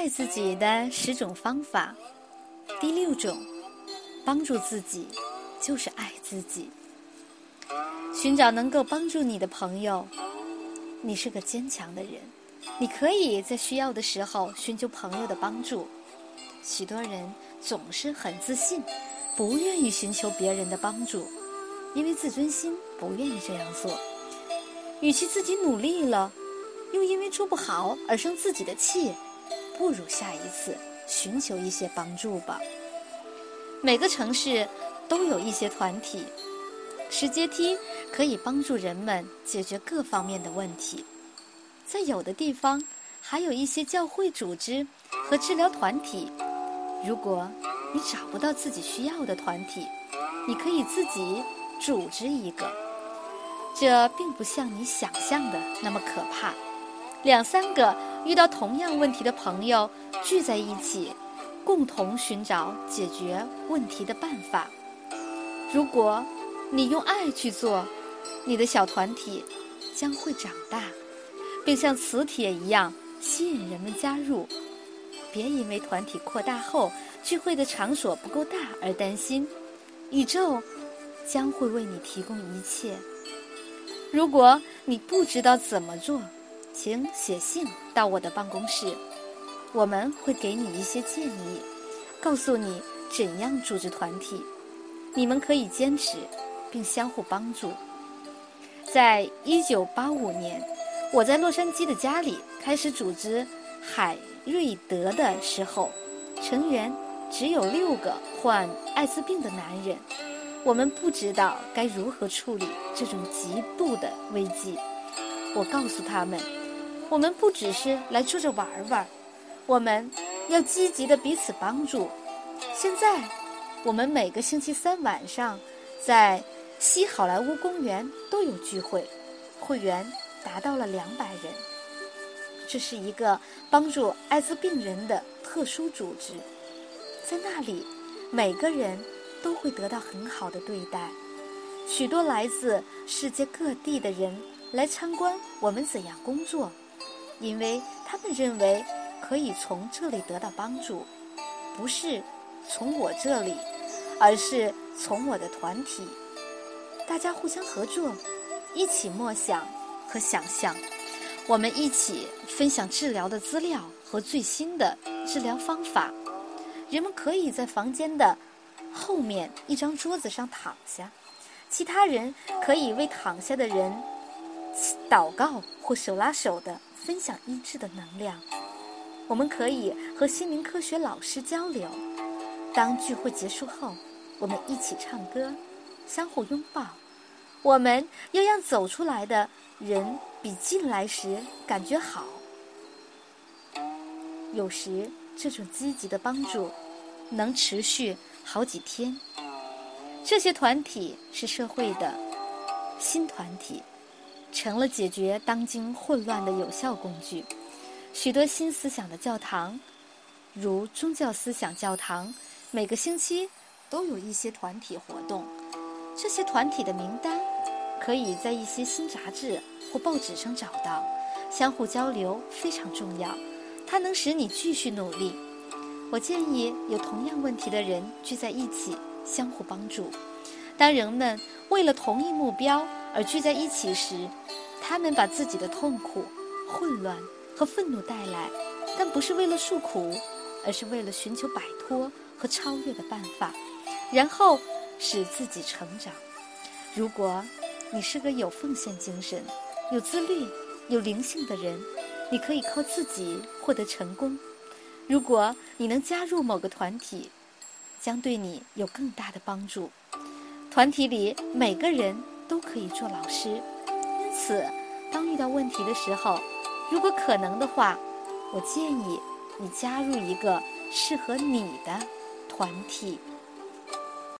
爱自己的十种方法，第六种，帮助自己就是爱自己。寻找能够帮助你的朋友，你是个坚强的人，你可以在需要的时候寻求朋友的帮助。许多人总是很自信，不愿意寻求别人的帮助，因为自尊心不愿意这样做。与其自己努力了，又因为做不好而生自己的气，不如下一次寻求一些帮助吧。每个城市都有一些团体。石阶梯可以帮助人们解决各方面的问题，在有的地方还有一些教会组织和治疗团体。如果你找不到自己需要的团体，你可以自己组织一个。这并不像你想象的那么可怕。两三个遇到同样问题的朋友聚在一起，共同寻找解决问题的办法。如果。你用爱去做，你的小团体将会长大，并像磁铁一样吸引人们加入。别因为团体扩大后聚会的场所不够大而担心，宇宙将会为你提供一切。如果你不知道怎么做，请写信到我的办公室，我们会给你一些建议，告诉你怎样组织团体。你们可以坚持。并相互帮助。在一九八五年，我在洛杉矶的家里开始组织海瑞德的时候，成员只有六个患艾滋病的男人。我们不知道该如何处理这种极度的危机。我告诉他们，我们不只是来坐着玩玩，我们要积极的彼此帮助。现在，我们每个星期三晚上在。西好莱坞公园都有聚会，会员达到了两百人。这是一个帮助艾滋病人的特殊组织，在那里，每个人都会得到很好的对待。许多来自世界各地的人来参观我们怎样工作，因为他们认为可以从这里得到帮助，不是从我这里，而是从我的团体。大家互相合作，一起默想和想象。我们一起分享治疗的资料和最新的治疗方法。人们可以在房间的后面一张桌子上躺下，其他人可以为躺下的人祷告或手拉手的分享医治的能量。我们可以和心灵科学老师交流。当聚会结束后，我们一起唱歌。相互拥抱，我们要让走出来的人比进来时感觉好。有时这种积极的帮助能持续好几天。这些团体是社会的新团体，成了解决当今混乱的有效工具。许多新思想的教堂，如宗教思想教堂，每个星期都有一些团体活动。这些团体的名单可以在一些新杂志或报纸上找到。相互交流非常重要，它能使你继续努力。我建议有同样问题的人聚在一起，相互帮助。当人们为了同一目标而聚在一起时，他们把自己的痛苦、混乱和愤怒带来，但不是为了诉苦，而是为了寻求摆脱和超越的办法。然后。使自己成长。如果你是个有奉献精神、有自律、有灵性的人，你可以靠自己获得成功。如果你能加入某个团体，将对你有更大的帮助。团体里每个人都可以做老师，因此，当遇到问题的时候，如果可能的话，我建议你加入一个适合你的团体。